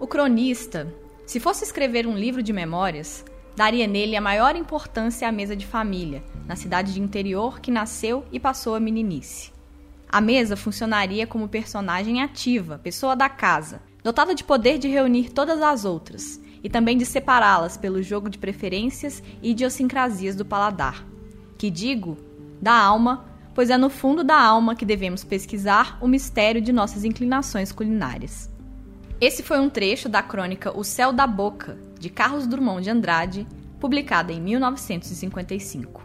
O cronista, se fosse escrever um livro de memórias, daria nele a maior importância à mesa de família, na cidade de interior que nasceu e passou a meninice. A mesa funcionaria como personagem ativa, pessoa da casa, dotada de poder de reunir todas as outras e também de separá-las pelo jogo de preferências e idiosincrasias do paladar. Que digo, da alma, pois é no fundo da alma que devemos pesquisar o mistério de nossas inclinações culinárias. Esse foi um trecho da crônica O Céu da Boca, de Carlos Drummond de Andrade, publicada em 1955.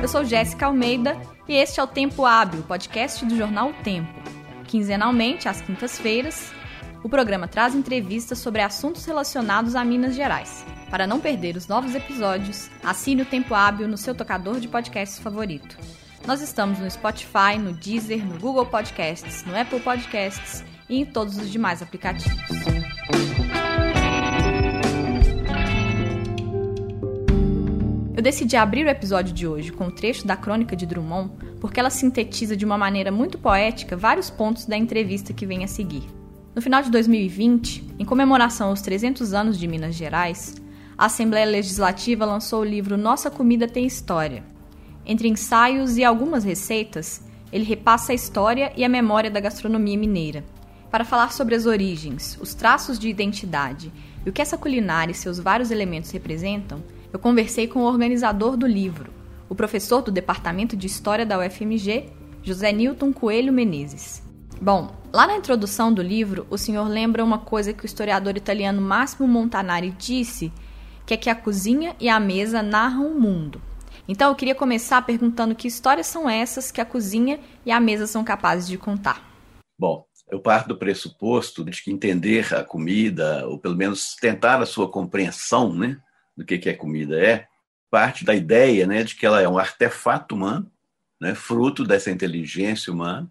Eu sou Jéssica Almeida e este é o Tempo Hábil, podcast do jornal O Tempo. Quinzenalmente, às quintas-feiras, o programa traz entrevistas sobre assuntos relacionados a Minas Gerais. Para não perder os novos episódios, assine o Tempo Hábil no seu tocador de podcasts favorito. Nós estamos no Spotify, no Deezer, no Google Podcasts, no Apple Podcasts e em todos os demais aplicativos. Eu decidi abrir o episódio de hoje com o um trecho da crônica de Drummond porque ela sintetiza de uma maneira muito poética vários pontos da entrevista que vem a seguir. No final de 2020, em comemoração aos 300 anos de Minas Gerais, a Assembleia Legislativa lançou o livro Nossa Comida Tem História, entre ensaios e algumas receitas, ele repassa a história e a memória da gastronomia mineira. Para falar sobre as origens, os traços de identidade e o que essa culinária e seus vários elementos representam, eu conversei com o organizador do livro, o professor do Departamento de História da UFMG, José Newton Coelho Menezes. Bom, lá na introdução do livro, o senhor lembra uma coisa que o historiador italiano Massimo Montanari disse, que é que a cozinha e a mesa narram o mundo. Então eu queria começar perguntando que histórias são essas que a cozinha e a mesa são capazes de contar. Bom, eu parto do pressuposto de que entender a comida, ou pelo menos tentar a sua compreensão né, do que, que a comida é, parte da ideia né, de que ela é um artefato humano, né, fruto dessa inteligência humana,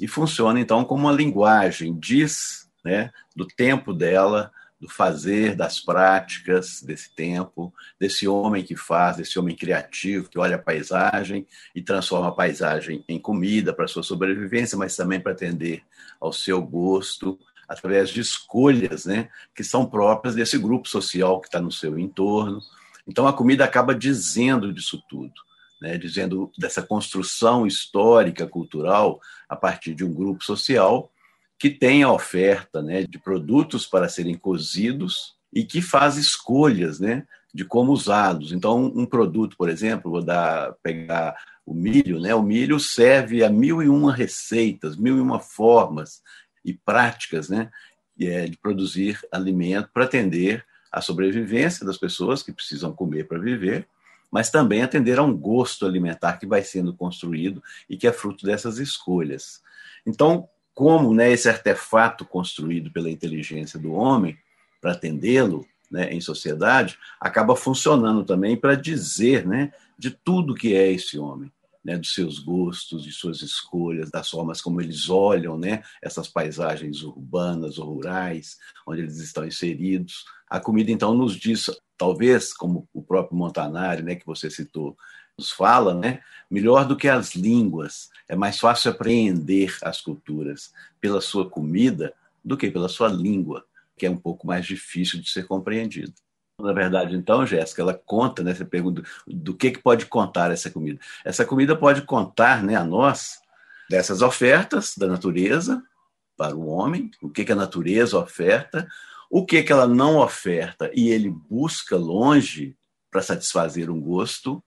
e funciona então como uma linguagem, diz né, do tempo dela, do fazer, das práticas desse tempo, desse homem que faz, desse homem criativo que olha a paisagem e transforma a paisagem em comida para sua sobrevivência, mas também para atender ao seu gosto, através de escolhas né, que são próprias desse grupo social que está no seu entorno. Então a comida acaba dizendo disso tudo. Né, dizendo dessa construção histórica, cultural, a partir de um grupo social que tem a oferta né, de produtos para serem cozidos e que faz escolhas né, de como usá-los. Então, um produto, por exemplo, vou dar, pegar o milho, né? o milho serve a mil e uma receitas, mil e uma formas e práticas né, é, de produzir alimento para atender à sobrevivência das pessoas que precisam comer para viver, mas também atender a um gosto alimentar que vai sendo construído e que é fruto dessas escolhas. Então, como né, esse artefato construído pela inteligência do homem para atendê-lo né, em sociedade acaba funcionando também para dizer né, de tudo que é esse homem. Né, dos seus gostos, de suas escolhas, das formas como eles olham né, essas paisagens urbanas ou rurais, onde eles estão inseridos. A comida, então, nos diz, talvez, como o próprio Montanari, né, que você citou, nos fala, né, melhor do que as línguas, é mais fácil apreender as culturas pela sua comida do que pela sua língua, que é um pouco mais difícil de ser compreendido. Na verdade, então, Jéssica, ela conta, né? Você pergunta do que, que pode contar essa comida. Essa comida pode contar né, a nós dessas ofertas da natureza para o homem, o que, que a natureza oferta, o que, que ela não oferta e ele busca longe para satisfazer um gosto,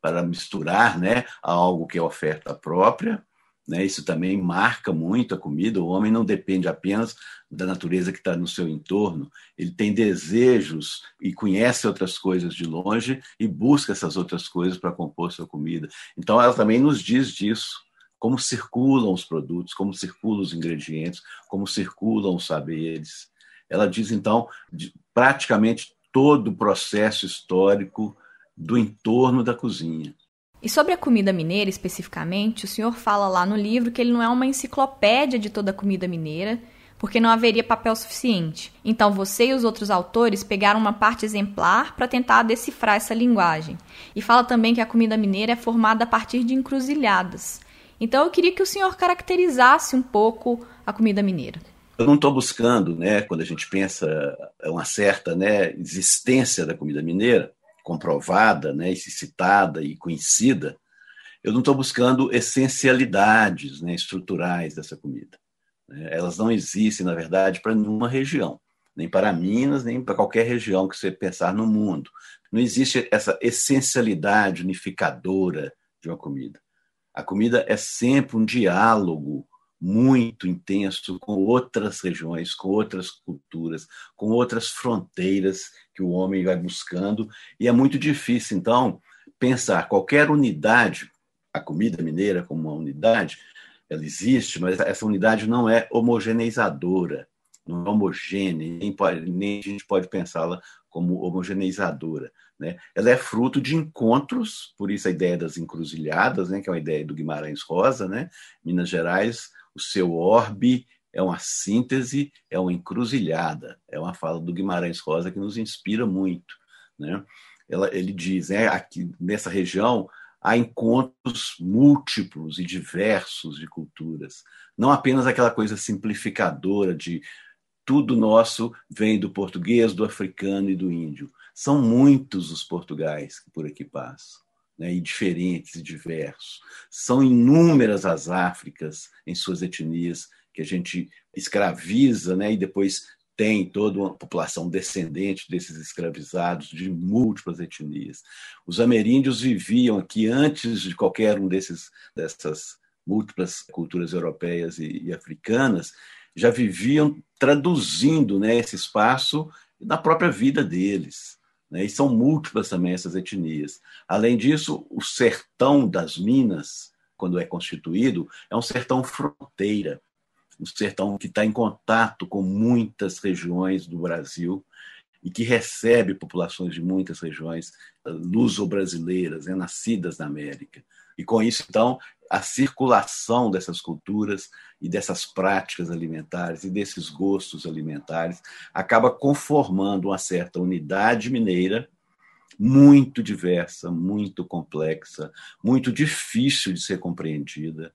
para misturar né, a algo que é oferta própria. Né, isso também marca muito a comida. O homem não depende apenas da natureza que está no seu entorno, ele tem desejos e conhece outras coisas de longe e busca essas outras coisas para compor sua comida. Então, ela também nos diz disso como circulam os produtos, como circulam os ingredientes, como circulam os saberes. Ela diz, então, praticamente todo o processo histórico do entorno da cozinha. E sobre a comida mineira especificamente, o senhor fala lá no livro que ele não é uma enciclopédia de toda a comida mineira, porque não haveria papel suficiente. Então você e os outros autores pegaram uma parte exemplar para tentar decifrar essa linguagem. E fala também que a comida mineira é formada a partir de encruzilhadas. Então eu queria que o senhor caracterizasse um pouco a comida mineira. Eu não estou buscando, né, quando a gente pensa uma certa né, existência da comida mineira, comprovada, né, citada e conhecida, eu não estou buscando essencialidades né, estruturais dessa comida. Né. Elas não existem, na verdade, para nenhuma região, nem para Minas, nem para qualquer região que você pensar no mundo. Não existe essa essencialidade unificadora de uma comida. A comida é sempre um diálogo muito intenso com outras regiões, com outras culturas, com outras fronteiras que o homem vai buscando, e é muito difícil, então, pensar qualquer unidade, a comida mineira como uma unidade, ela existe, mas essa unidade não é homogeneizadora, não é homogênea, nem, pode, nem a gente pode pensá-la como homogeneizadora. Né? Ela é fruto de encontros, por isso a ideia das encruzilhadas, né, que é uma ideia do Guimarães Rosa, né? Minas Gerais o seu orbe é uma síntese, é uma encruzilhada. É uma fala do Guimarães Rosa que nos inspira muito. Né? Ela, ele diz, né, aqui nessa região há encontros múltiplos e diversos de culturas, não apenas aquela coisa simplificadora de tudo nosso vem do português, do africano e do índio. São muitos os portugais que por aqui passam né, e diferentes e diversos. São inúmeras as Áfricas em suas etnias que a gente escraviza né, e depois tem toda uma população descendente desses escravizados de múltiplas etnias. Os ameríndios viviam aqui antes de qualquer um desses dessas múltiplas culturas europeias e, e africanas, já viviam traduzindo né, esse espaço na própria vida deles. Né? E são múltiplas também essas etnias. Além disso, o sertão das Minas, quando é constituído, é um sertão fronteira, um sertão que está em contato com muitas regiões do Brasil e que recebe populações de muitas regiões eh, luso-brasileiras, né, nascidas na América. E com isso, então, a circulação dessas culturas e dessas práticas alimentares e desses gostos alimentares acaba conformando uma certa unidade mineira muito diversa, muito complexa, muito difícil de ser compreendida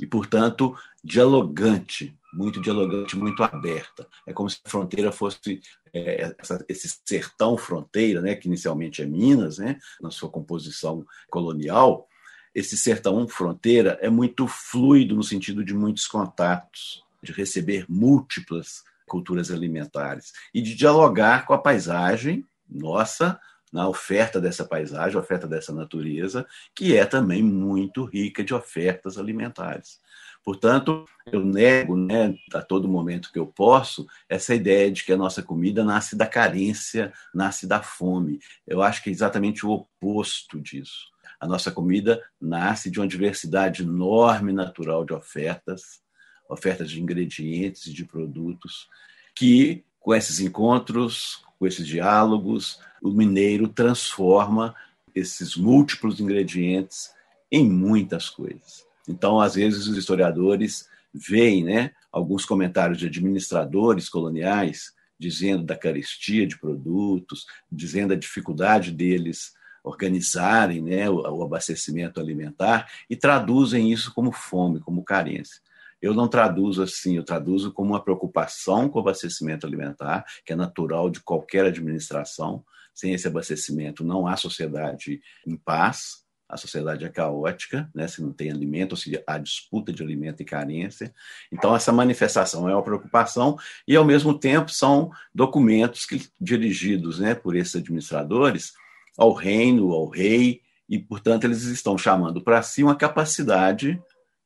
e, portanto, dialogante, muito dialogante, muito aberta. É como se a fronteira fosse é, essa, esse sertão fronteira, né, que inicialmente é Minas, né, na sua composição colonial, esse sertão fronteira é muito fluido no sentido de muitos contatos, de receber múltiplas culturas alimentares e de dialogar com a paisagem nossa, na oferta dessa paisagem, oferta dessa natureza, que é também muito rica de ofertas alimentares. Portanto, eu nego né, a todo momento que eu posso essa ideia de que a nossa comida nasce da carência, nasce da fome. Eu acho que é exatamente o oposto disso. A nossa comida nasce de uma diversidade enorme natural de ofertas, ofertas de ingredientes e de produtos, que, com esses encontros, com esses diálogos, o mineiro transforma esses múltiplos ingredientes em muitas coisas. Então, às vezes, os historiadores veem né, alguns comentários de administradores coloniais dizendo da carestia de produtos, dizendo a dificuldade deles organizarem né, o, abastecimento alimentar e traduzem isso como fome, como carência. Eu não traduzo assim, eu traduzo como uma preocupação com o abastecimento alimentar, que é natural de qualquer administração. Sem esse abastecimento, não há sociedade em paz, a sociedade é caótica, né? se não tem alimento, se há disputa de alimento e carência. Então, essa manifestação é uma preocupação, e, ao mesmo tempo, são documentos que, dirigidos né, por esses administradores ao reino, ao rei, e, portanto, eles estão chamando para si uma capacidade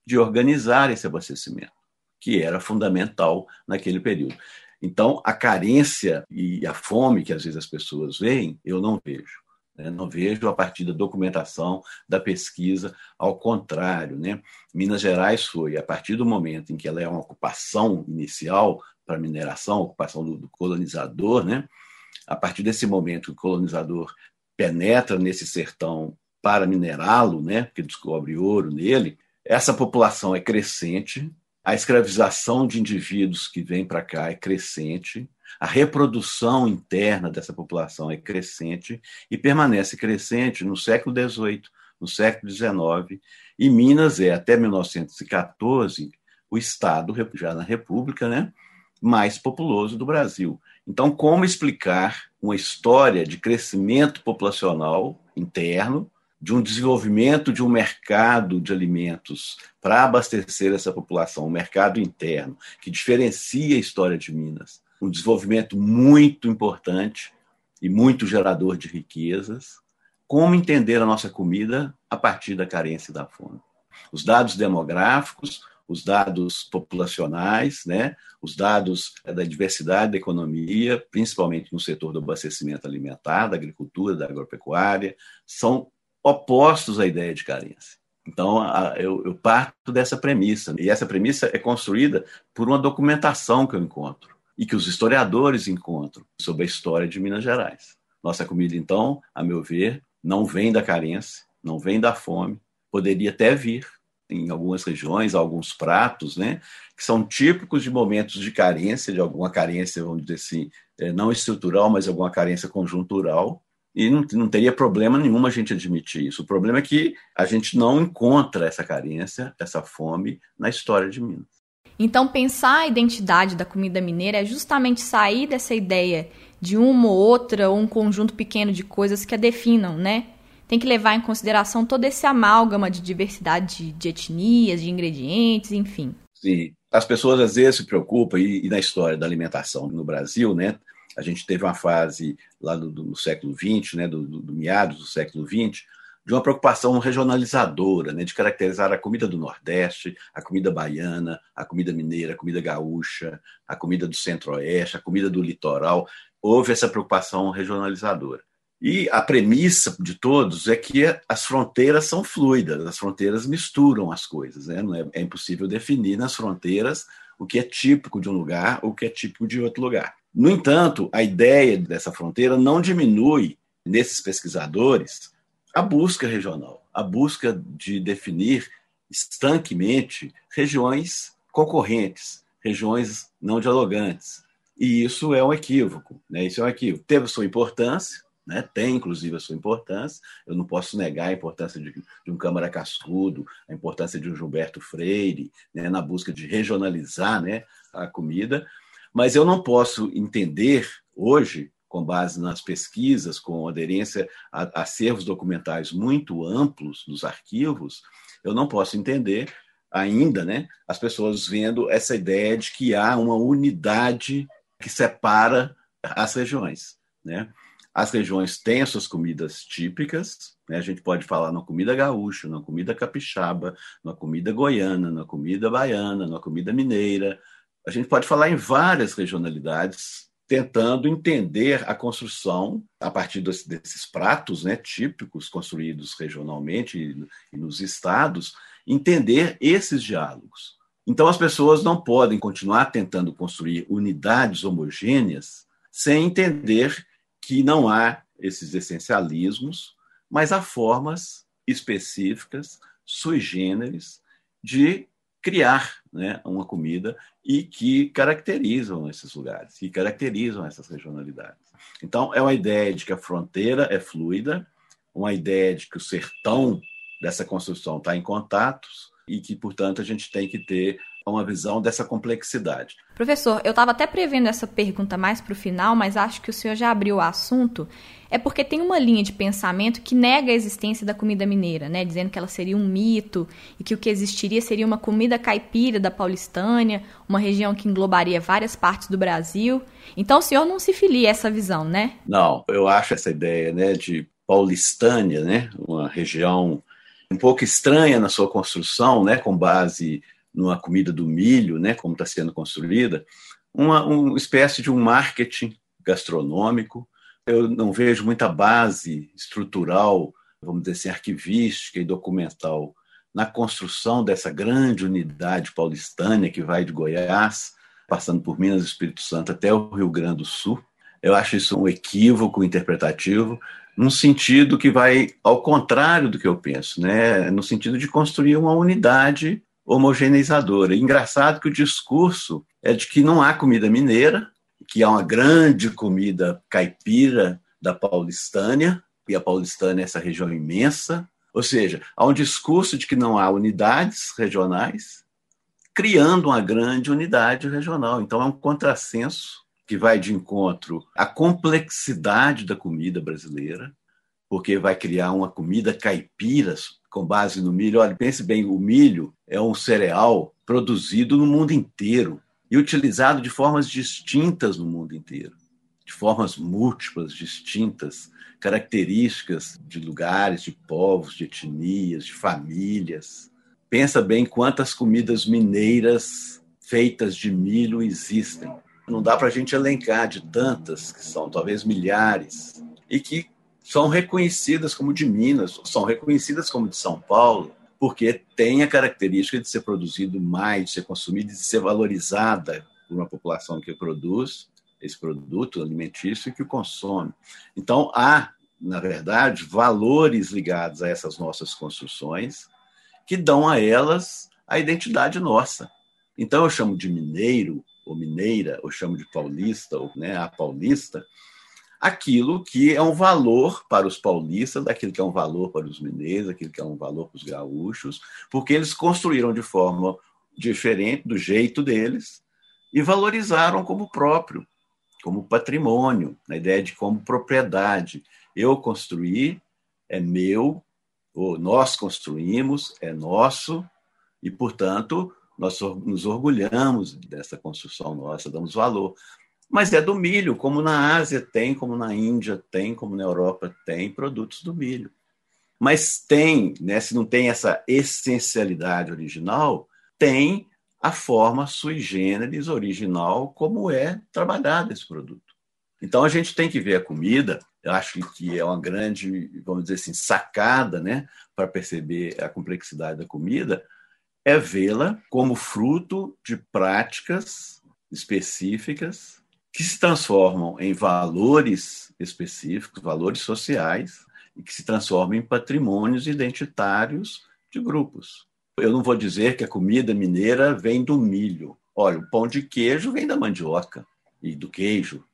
de organizar esse abastecimento, que era fundamental naquele período. Então, a carência e a fome que às vezes as pessoas veem, eu não vejo. Né? Não vejo a partir da documentação, da pesquisa, ao contrário. Né? Minas Gerais foi, a partir do momento em que ela é uma ocupação inicial para mineração, ocupação do, do colonizador, né? a partir desse momento que o colonizador penetra nesse sertão para minerá-lo, né, porque descobre ouro nele, essa população é crescente, a escravização de indivíduos que vêm para cá é crescente, a reprodução interna dessa população é crescente e permanece crescente no século XVIII, no século XIX, e Minas é, até 1914, o estado, já na República, né, mais populoso do Brasil. Então, como explicar uma história de crescimento populacional interno, de um desenvolvimento de um mercado de alimentos para abastecer essa população, um mercado interno, que diferencia a história de Minas, um desenvolvimento muito importante e muito gerador de riquezas. Como entender a nossa comida a partir da carência e da fome? Os dados demográficos, os dados populacionais, né, os dados da diversidade da economia, principalmente no setor do abastecimento alimentar, da agricultura, da agropecuária, são opostos à ideia de carência. Então, eu, eu parto dessa premissa, e essa premissa é construída por uma documentação que eu encontro e que os historiadores encontram sobre a história de Minas Gerais. Nossa comida, então, a meu ver, não vem da carência, não vem da fome, poderia até vir em algumas regiões, alguns pratos, né, que são típicos de momentos de carência, de alguma carência, vamos dizer assim, é, não estrutural, mas alguma carência conjuntural, e não, não teria problema nenhum a gente admitir isso. O problema é que a gente não encontra essa carência, essa fome na história de Minas. Então, pensar a identidade da comida mineira é justamente sair dessa ideia de uma ou outra ou um conjunto pequeno de coisas que a definam, né? Tem que levar em consideração todo esse amálgama de diversidade de etnias, de ingredientes, enfim. Sim. As pessoas às vezes se preocupam, e, e na história da alimentação no Brasil, né? A gente teve uma fase lá do, do século XX, né, do, do, do meados do século XX, de uma preocupação regionalizadora, né, de caracterizar a comida do Nordeste, a comida baiana, a comida mineira, a comida gaúcha, a comida do Centro-Oeste, a comida do litoral. Houve essa preocupação regionalizadora. E a premissa de todos é que as fronteiras são fluidas, as fronteiras misturam as coisas. Né? Não é, é impossível definir nas fronteiras o que é típico de um lugar ou o que é típico de outro lugar. No entanto, a ideia dessa fronteira não diminui, nesses pesquisadores, a busca regional, a busca de definir estanquemente regiões concorrentes, regiões não dialogantes. E isso é um equívoco. Né? Isso é um equívoco. Teve sua importância, né? tem inclusive a sua importância. Eu não posso negar a importância de, de um Câmara Cascudo, a importância de um Gilberto Freire, né? na busca de regionalizar né? a comida, mas eu não posso entender hoje, com base nas pesquisas, com aderência a acervos documentais muito amplos nos arquivos, eu não posso entender ainda né, as pessoas vendo essa ideia de que há uma unidade que separa as regiões. Né? As regiões têm as suas comidas típicas, né? a gente pode falar na comida gaúcha, na comida capixaba, na comida goiana, na comida baiana, na comida mineira, a gente pode falar em várias regionalidades, tentando entender a construção a partir desses pratos né, típicos construídos regionalmente e nos estados, entender esses diálogos. Então, as pessoas não podem continuar tentando construir unidades homogêneas sem entender que não há esses essencialismos, mas há formas específicas, sui generis, de criar né, uma comida e que caracterizam esses lugares, que caracterizam essas regionalidades. Então, é uma ideia de que a fronteira é fluida, uma ideia de que o sertão dessa construção está em contatos e que, portanto, a gente tem que ter uma visão dessa complexidade. Professor, eu estava até prevendo essa pergunta mais para o final, mas acho que o senhor já abriu o assunto. É porque tem uma linha de pensamento que nega a existência da comida mineira, né? Dizendo que ela seria um mito e que o que existiria seria uma comida caipira da Paulistânia, uma região que englobaria várias partes do Brasil. Então o senhor não se filia a essa visão, né? Não, eu acho essa ideia, né, de Paulistânia, né, uma região um pouco estranha na sua construção, né, com base numa comida do milho, né, como está sendo construída, uma, uma espécie de um marketing gastronômico. Eu não vejo muita base estrutural, vamos dizer assim, arquivística e documental na construção dessa grande unidade paulistânia que vai de Goiás, passando por Minas e Espírito Santo até o Rio Grande do Sul. Eu acho isso um equívoco interpretativo, num sentido que vai ao contrário do que eu penso, né? no sentido de construir uma unidade homogeneizadora. Engraçado que o discurso é de que não há comida mineira, que há uma grande comida caipira da Paulistânia, e a Paulistânia é essa região imensa, ou seja, há um discurso de que não há unidades regionais, criando uma grande unidade regional. Então é um contrassenso que vai de encontro à complexidade da comida brasileira, porque vai criar uma comida caipira com base no milho. Olha, pense bem, o milho é um cereal produzido no mundo inteiro e utilizado de formas distintas no mundo inteiro, de formas múltiplas, distintas, características de lugares, de povos, de etnias, de famílias. Pensa bem quantas comidas mineiras feitas de milho existem. Não dá para a gente elencar de tantas, que são talvez milhares, e que são reconhecidas como de Minas, são reconhecidas como de São Paulo, porque tem a característica de ser produzido mais, de ser consumido de ser valorizada por uma população que produz esse produto alimentício e que o consome. Então, há, na verdade, valores ligados a essas nossas construções que dão a elas a identidade nossa. Então, eu chamo de mineiro, ou mineira, ou chamo de paulista, ou né, a paulista, aquilo que é um valor para os paulistas, aquilo que é um valor para os mineiros, aquilo que é um valor para os gaúchos, porque eles construíram de forma diferente, do jeito deles, e valorizaram como próprio como patrimônio, na ideia de como propriedade. Eu construí, é meu, ou nós construímos, é nosso, e, portanto, nós nos orgulhamos dessa construção nossa, damos valor. Mas é do milho, como na Ásia tem, como na Índia tem, como na Europa tem produtos do milho. Mas tem, né, se não tem essa essencialidade original, tem a forma sui generis original como é trabalhado esse produto. Então a gente tem que ver a comida, eu acho que é uma grande, vamos dizer assim, sacada, né, para perceber a complexidade da comida, é vê-la como fruto de práticas específicas que se transformam em valores específicos, valores sociais, e que se transformam em patrimônios identitários de grupos. Eu não vou dizer que a comida mineira vem do milho. Olha, o pão de queijo vem da mandioca e do queijo.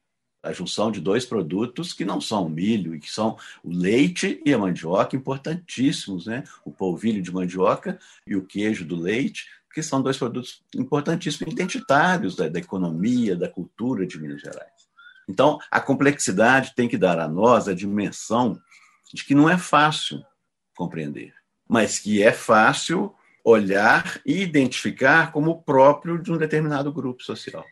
A junção de dois produtos que não são milho e que são o leite e a mandioca, importantíssimos, né? O polvilho de mandioca e o queijo do leite, que são dois produtos importantíssimos, identitários da, da economia, da cultura de Minas Gerais. Então, a complexidade tem que dar a nós a dimensão de que não é fácil compreender, mas que é fácil olhar e identificar como próprio de um determinado grupo social.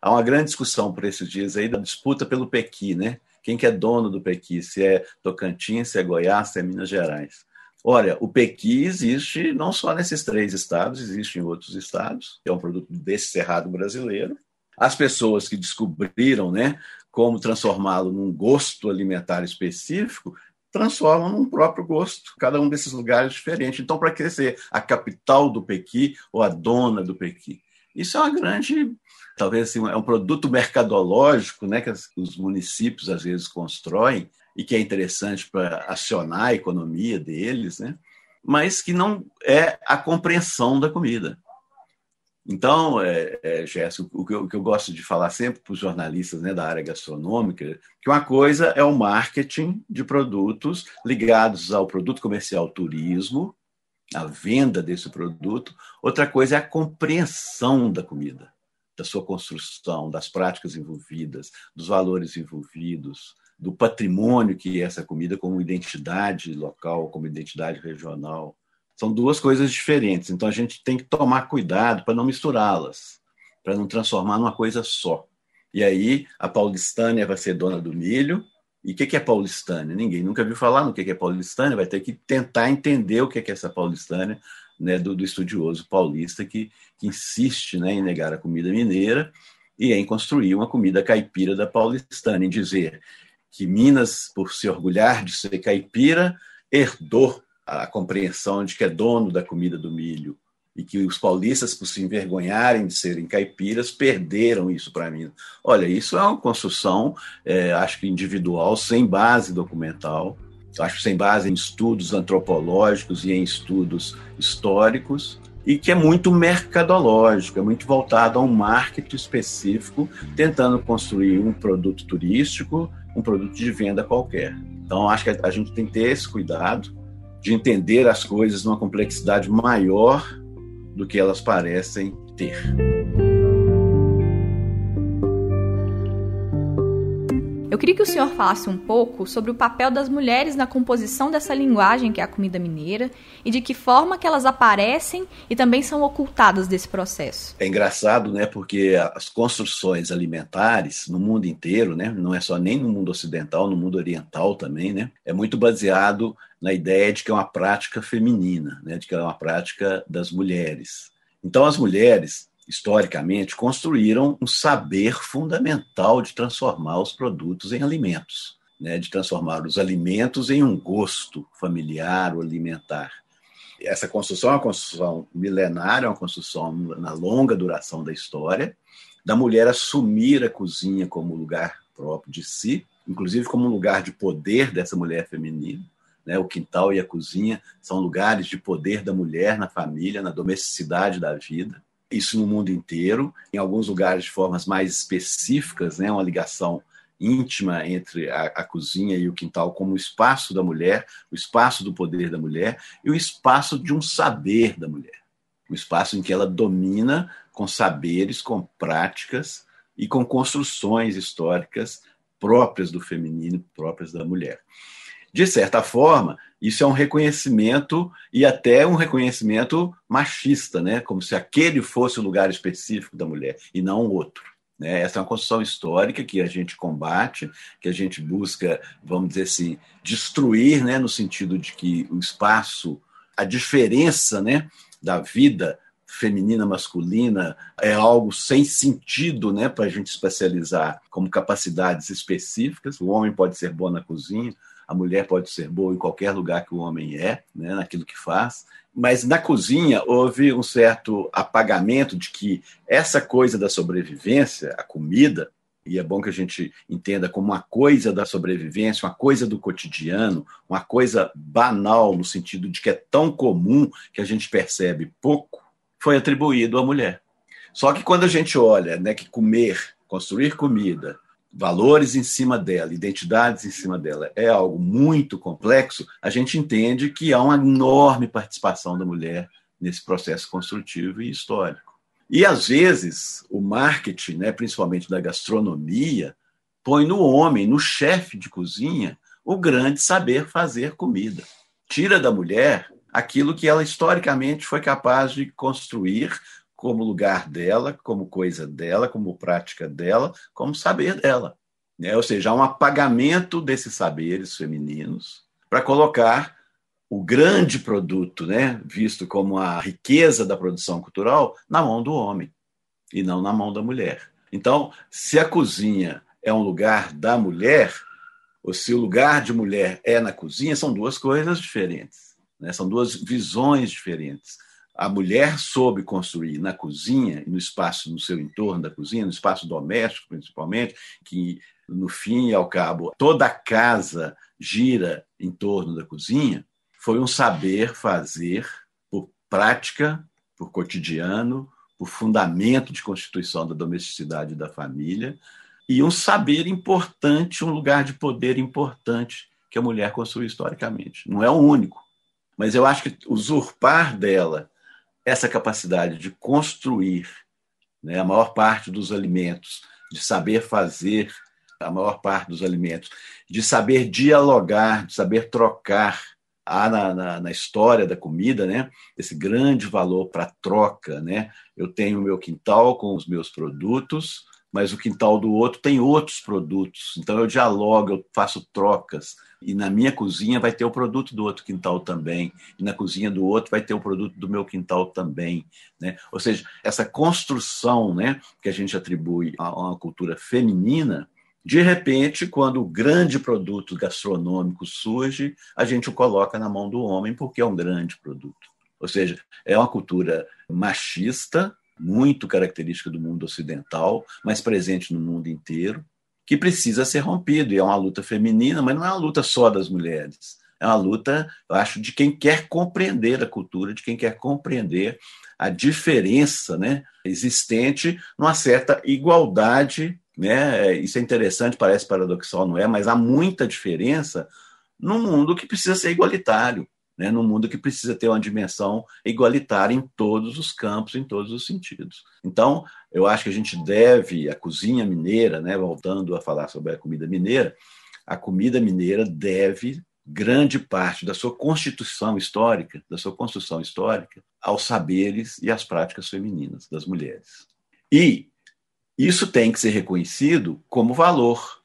Há uma grande discussão por esses dias aí da disputa pelo Pequi, né? Quem que é dono do Pequi? Se é Tocantins, se é Goiás, se é Minas Gerais. Olha, o Pequi existe não só nesses três estados, existe em outros estados, é um produto desse cerrado brasileiro. As pessoas que descobriram né, como transformá-lo num gosto alimentar específico transformam num próprio gosto, cada um desses lugares diferente. Então, para que ser a capital do Pequi ou a dona do Pequi? Isso é uma grande, talvez assim, é um produto mercadológico né, que os municípios às vezes constroem e que é interessante para acionar a economia deles, né? mas que não é a compreensão da comida. Então, é, é, Gerson, o que, eu, o que eu gosto de falar sempre para os jornalistas né, da área gastronômica, que uma coisa é o marketing de produtos ligados ao produto comercial turismo, a venda desse produto, outra coisa é a compreensão da comida, da sua construção, das práticas envolvidas, dos valores envolvidos, do patrimônio que é essa comida como identidade local, como identidade regional. São duas coisas diferentes, então a gente tem que tomar cuidado para não misturá-las, para não transformar numa coisa só. E aí a paulistânia vai ser dona do milho. E o que é paulistânia? Ninguém nunca viu falar no que é paulistânia, vai ter que tentar entender o que é essa paulistânia né, do, do estudioso paulista que, que insiste né, em negar a comida mineira e em construir uma comida caipira da paulistânia, em dizer que Minas, por se orgulhar de ser caipira, herdou a compreensão de que é dono da comida do milho e que os paulistas, por se envergonharem de serem caipiras, perderam isso para mim. Olha, isso é uma construção, é, acho que individual, sem base documental, acho que sem base em estudos antropológicos e em estudos históricos, e que é muito mercadológico, é muito voltado a um marketing específico, tentando construir um produto turístico, um produto de venda qualquer. Então, acho que a gente tem que ter esse cuidado de entender as coisas numa complexidade maior do que elas parecem ter. Eu queria que o senhor falasse um pouco sobre o papel das mulheres na composição dessa linguagem que é a comida mineira e de que forma que elas aparecem e também são ocultadas desse processo. É engraçado, né, porque as construções alimentares no mundo inteiro, né, não é só nem no mundo ocidental, no mundo oriental também, né, é muito baseado na ideia de que é uma prática feminina, né, de que é uma prática das mulheres. Então as mulheres historicamente, construíram um saber fundamental de transformar os produtos em alimentos, né? de transformar os alimentos em um gosto familiar ou alimentar. Essa construção é uma construção milenária, é uma construção na longa duração da história, da mulher assumir a cozinha como lugar próprio de si, inclusive como um lugar de poder dessa mulher feminina. Né? O quintal e a cozinha são lugares de poder da mulher na família, na domesticidade da vida isso no mundo inteiro, em alguns lugares de formas mais específicas, né, uma ligação íntima entre a, a, cozinha e o quintal como o espaço da mulher, o espaço do poder da mulher e o espaço de um saber da mulher, o espaço em que ela domina com saberes, com práticas e com construções históricas próprias do feminino, próprias da mulher. De certa forma, isso é um reconhecimento e até um reconhecimento machista, né? como se aquele fosse o lugar específico da mulher e não o outro. Né? Essa é uma construção histórica que a gente combate, que a gente busca, vamos dizer assim, destruir, né? no sentido de que o espaço, a diferença né? da vida feminina, masculina, é algo sem sentido né? para a gente especializar como capacidades específicas. O homem pode ser bom na cozinha, a mulher pode ser boa em qualquer lugar que o homem é, né, naquilo que faz. Mas na cozinha houve um certo apagamento de que essa coisa da sobrevivência, a comida, e é bom que a gente entenda como uma coisa da sobrevivência, uma coisa do cotidiano, uma coisa banal, no sentido de que é tão comum que a gente percebe pouco, foi atribuído à mulher. Só que quando a gente olha né, que comer, construir comida, valores em cima dela, identidades em cima dela, é algo muito complexo, a gente entende que há uma enorme participação da mulher nesse processo construtivo e histórico. E às vezes o marketing, né, principalmente da gastronomia, põe no homem, no chefe de cozinha, o grande saber fazer comida. Tira da mulher aquilo que ela historicamente foi capaz de construir como lugar dela, como coisa dela, como prática dela, como saber dela. Né? Ou seja, há um apagamento desses saberes femininos para colocar o grande produto, né, visto como a riqueza da produção cultural, na mão do homem e não na mão da mulher. Então, se a cozinha é um lugar da mulher, ou se o lugar de mulher é na cozinha, são duas coisas diferentes. Né? São duas visões diferentes a mulher soube construir na cozinha e no espaço, no seu entorno da cozinha, no espaço doméstico principalmente, que no fim e ao cabo toda a casa gira em torno da cozinha, foi um saber fazer por prática, por cotidiano, por fundamento de constituição da domesticidade da família e um saber importante, um lugar de poder importante que a mulher construiu historicamente. Não é o único, mas eu acho que usurpar dela essa capacidade de construir né, a maior parte dos alimentos, de saber fazer a maior parte dos alimentos, de saber dialogar, de saber trocar. Há na, na, na história da comida né, esse grande valor para troca. Né? Eu tenho o meu quintal com os meus produtos, mas o quintal do outro tem outros produtos. Então eu dialogo, eu faço trocas. E na minha cozinha vai ter o produto do outro quintal também. E na cozinha do outro vai ter o produto do meu quintal também. Né? Ou seja, essa construção né, que a gente atribui a uma cultura feminina, de repente, quando o grande produto gastronômico surge, a gente o coloca na mão do homem porque é um grande produto. Ou seja, é uma cultura machista, muito característica do mundo ocidental, mas presente no mundo inteiro, que precisa ser rompido. E é uma luta feminina, mas não é uma luta só das mulheres. é uma luta, eu acho, de quem quer compreender a cultura, de quem quer compreender a diferença né, existente numa certa igualdade. Né? Isso é interessante, parece paradoxal, não é? Mas há muita diferença num mundo que precisa ser igualitário, né? num mundo que precisa ter uma dimensão igualitária em todos os campos, em todos os sentidos. Então, eu acho que a gente deve, a cozinha mineira, né, voltando a falar sobre a comida mineira, a comida mineira deve grande parte da sua constituição histórica, da sua construção histórica, aos saberes e às práticas femininas das mulheres. E isso tem que ser reconhecido como valor,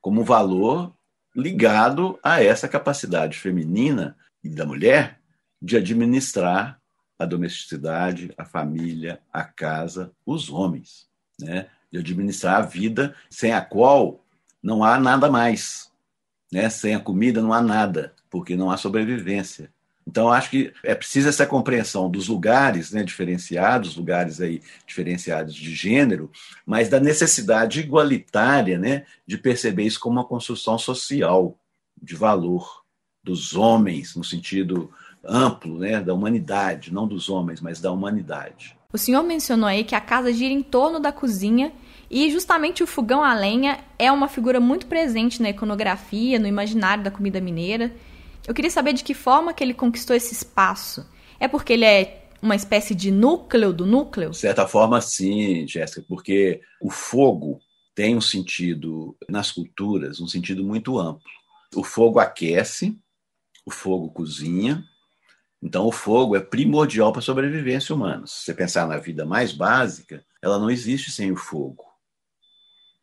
como valor ligado a essa capacidade feminina e da mulher de administrar a domesticidade, a família, a casa, os homens, né? de administrar a vida sem a qual não há nada mais. Né? Sem a comida não há nada, porque não há sobrevivência. Então, acho que é preciso essa compreensão dos lugares né, diferenciados, lugares aí diferenciados de gênero, mas da necessidade igualitária né, de perceber isso como uma construção social de valor dos homens, no sentido amplo, né, da humanidade, não dos homens, mas da humanidade. O senhor mencionou aí que a casa gira em torno da cozinha e justamente o fogão a lenha é uma figura muito presente na iconografia, no imaginário da comida mineira. Eu queria saber de que forma que ele conquistou esse espaço. É porque ele é uma espécie de núcleo do núcleo? De certa forma, sim, Jéssica, porque o fogo tem um sentido nas culturas, um sentido muito amplo. O fogo aquece, o fogo cozinha. Então, o fogo é primordial para a sobrevivência humana. Se você pensar na vida mais básica, ela não existe sem o fogo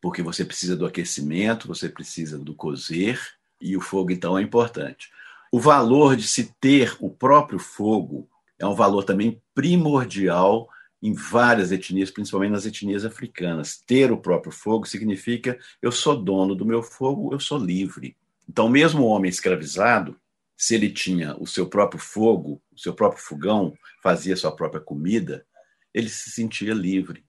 porque você precisa do aquecimento, você precisa do cozer, e o fogo, então, é importante. O valor de se ter o próprio fogo é um valor também primordial em várias etnias, principalmente nas etnias africanas. Ter o próprio fogo significa eu sou dono do meu fogo, eu sou livre. Então, mesmo o homem escravizado, se ele tinha o seu próprio fogo, o seu próprio fogão, fazia sua própria comida, ele se sentia livre,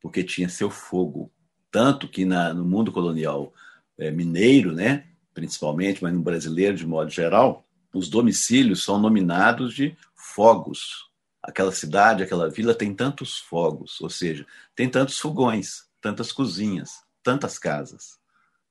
porque tinha seu fogo. Tanto que na, no mundo colonial é, mineiro, né, principalmente, mas no brasileiro de modo geral, os domicílios são nominados de fogos. Aquela cidade, aquela vila tem tantos fogos, ou seja, tem tantos fogões, tantas cozinhas, tantas casas.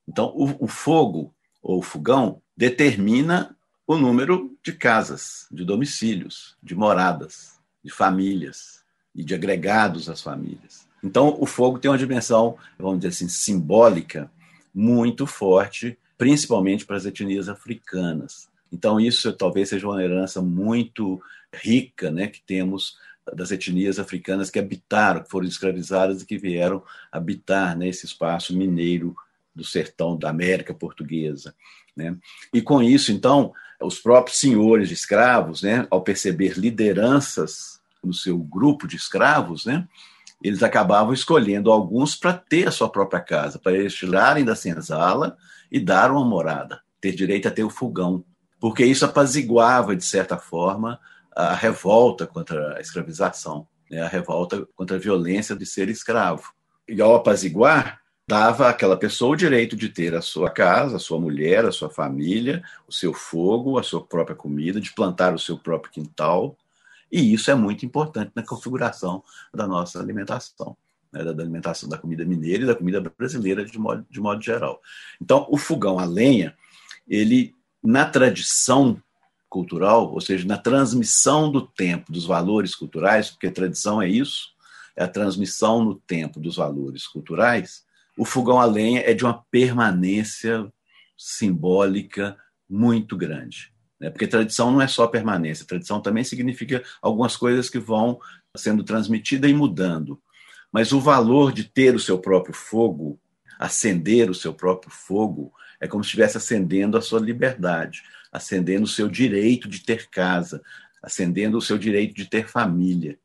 Então, o, o fogo ou o fogão determina o número de casas, de domicílios, de moradas, de famílias e de agregados às famílias. Então, o fogo tem uma dimensão, vamos dizer assim, simbólica muito forte, principalmente para as etnias africanas. Então, isso talvez seja uma herança muito rica né, que temos das etnias africanas que habitaram, que foram escravizadas e que vieram habitar nesse né, espaço mineiro do sertão da América Portuguesa. Né? E com isso, então, os próprios senhores de escravos, né, ao perceber lideranças no seu grupo de escravos, né, eles acabavam escolhendo alguns para ter a sua própria casa, para eles tirarem da senzala e dar uma morada, ter direito a ter o fogão, porque isso apaziguava, de certa forma, a revolta contra a escravização, né? a revolta contra a violência de ser escravo. E ao apaziguar, dava àquela pessoa o direito de ter a sua casa, a sua mulher, a sua família, o seu fogo, a sua própria comida, de plantar o seu próprio quintal, e isso é muito importante na configuração da nossa alimentação, né, da alimentação da comida mineira e da comida brasileira de modo, de modo geral. Então, o fogão a lenha, ele, na tradição cultural, ou seja, na transmissão do tempo dos valores culturais, porque tradição é isso, é a transmissão no tempo dos valores culturais, o fogão a lenha é de uma permanência simbólica muito grande. Né? Porque tradição não é só permanência, tradição também significa algumas coisas que vão sendo transmitidas e mudando. Mas o valor de ter o seu próprio fogo, acender o seu próprio fogo, é como se estivesse acendendo a sua liberdade, acendendo o seu direito de ter casa, acendendo o seu direito de ter família.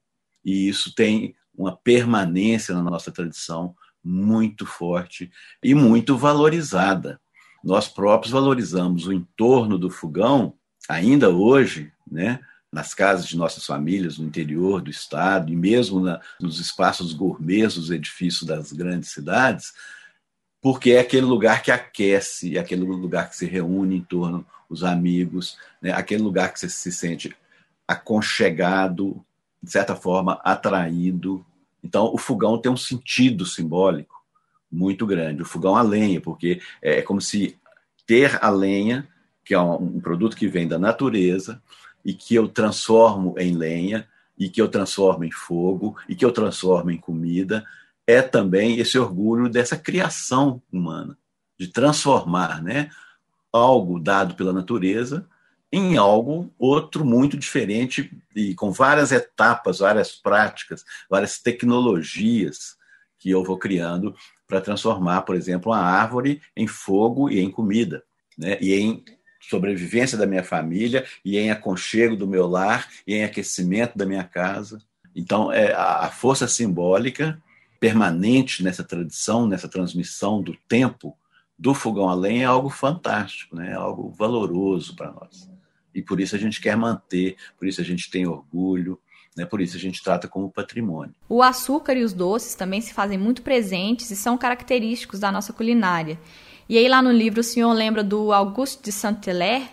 E isso tem uma permanência na nossa tradição muito forte e muito valorizada. Nós próprios valorizamos o entorno do fogão ainda hoje, né, nas casas de nossas famílias, no interior do estado, e mesmo na, nos espaços gourmets dos edifícios das grandes cidades, porque é aquele lugar que aquece, é aquele lugar que se reúne em torno os amigos, né? aquele lugar que você se sente aconchegado, de certa forma atraído. Então, o fogão tem um sentido simbólico muito grande. O fogão a lenha, porque é como se ter a lenha, que é um produto que vem da natureza e que eu transformo em lenha e que eu transformo em fogo e que eu transformo em comida, é também esse orgulho dessa criação humana, de transformar, né, algo dado pela natureza em algo outro muito diferente e com várias etapas, várias práticas, várias tecnologias que eu vou criando para transformar, por exemplo, uma árvore em fogo e em comida, né? E em sobrevivência da minha família e em aconchego do meu lar e em aquecimento da minha casa. Então, é a força simbólica permanente nessa tradição, nessa transmissão do tempo do fogão a lenha é algo fantástico, né? É algo valoroso para nós. E por isso a gente quer manter, por isso a gente tem orgulho, né? por isso a gente trata como patrimônio. O açúcar e os doces também se fazem muito presentes e são característicos da nossa culinária. E aí lá no livro o senhor lembra do Auguste de Saint-Hilaire,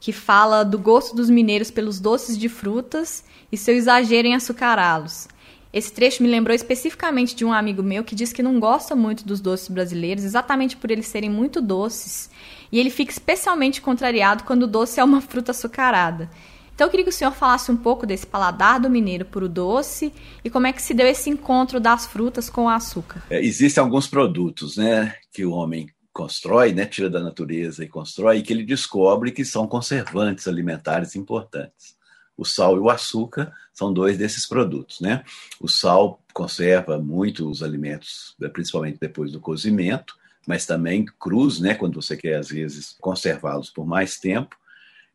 que fala do gosto dos mineiros pelos doces de frutas e seu exagero em açucará-los. Esse trecho me lembrou especificamente de um amigo meu que diz que não gosta muito dos doces brasileiros, exatamente por eles serem muito doces, e ele fica especialmente contrariado quando o doce é uma fruta açucarada. Então eu queria que o senhor falasse um pouco desse paladar do mineiro por o doce e como é que se deu esse encontro das frutas com o açúcar. É, existem alguns produtos, né, que o homem constrói, né, tira da natureza e constrói, e que ele descobre que são conservantes alimentares importantes. O sal e o açúcar são dois desses produtos, né? O sal conserva muito os alimentos, principalmente depois do cozimento, mas também cruz, né, quando você quer às vezes conservá-los por mais tempo.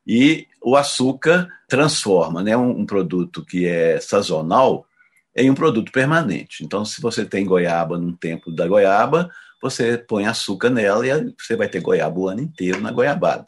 E o açúcar transforma, né, um, um produto que é sazonal em um produto permanente. Então, se você tem goiaba num tempo da goiaba, você põe açúcar nela e você vai ter goiaba o ano inteiro na goiabada.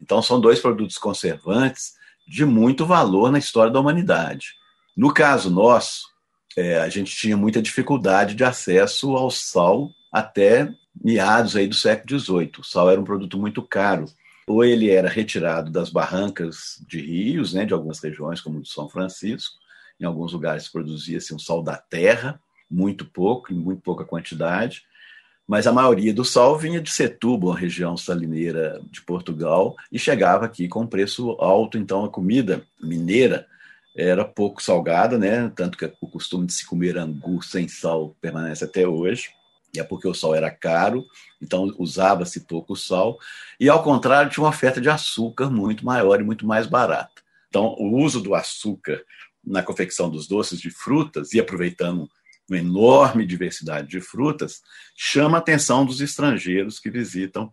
Então, são dois produtos conservantes de muito valor na história da humanidade. No caso nosso, é, a gente tinha muita dificuldade de acesso ao sal até meados aí do século XVIII. O sal era um produto muito caro. Ou ele era retirado das barrancas de rios, né, de algumas regiões, como de São Francisco. Em alguns lugares produzia-se um sal da terra, muito pouco, em muito pouca quantidade mas a maioria do sal vinha de Setúbal, a região salineira de Portugal, e chegava aqui com preço alto, então a comida mineira era pouco salgada, né? Tanto que o costume de se comer angu sem sal permanece até hoje. É porque o sal era caro, então usava-se pouco sal. E ao contrário, tinha uma oferta de açúcar muito maior e muito mais barata. Então, o uso do açúcar na confecção dos doces de frutas, e aproveitando uma enorme diversidade de frutas, chama a atenção dos estrangeiros que visitam